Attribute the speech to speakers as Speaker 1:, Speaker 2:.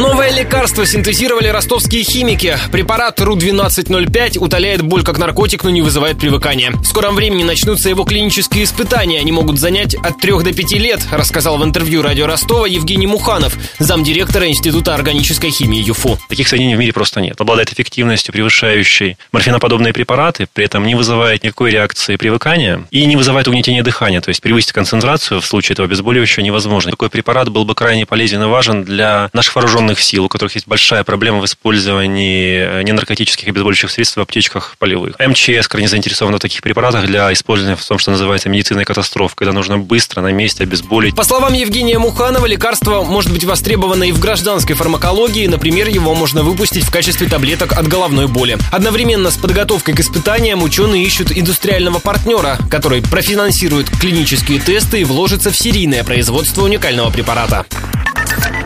Speaker 1: Новое лекарство синтезировали ростовские химики. Препарат РУ-1205 утоляет боль как наркотик, но не вызывает привыкания. В скором времени начнутся его клинические испытания. Они могут занять от 3 до 5 лет, рассказал в интервью радио Ростова Евгений Муханов, замдиректора Института органической химии ЮФУ.
Speaker 2: Таких соединений в мире просто нет. Обладает эффективностью, превышающей морфиноподобные препараты, при этом не вызывает никакой реакции привыкания и не вызывает угнетения дыхания. То есть превысить концентрацию в случае этого обезболивающего невозможно. Такой препарат был бы крайне полезен и важен для наших вооруженных вооруженных сил, у которых есть большая проблема в использовании э, ненаркотических и обезболивающих средств в аптечках полевых. МЧС крайне заинтересована в таких препаратах для использования в том, что называется медицинной катастрофой, когда нужно быстро на месте обезболить.
Speaker 1: По словам Евгения Муханова, лекарство может быть востребовано и в гражданской фармакологии. Например, его можно выпустить в качестве таблеток от головной боли. Одновременно с подготовкой к испытаниям ученые ищут индустриального партнера, который профинансирует клинические тесты и вложится в серийное производство уникального препарата.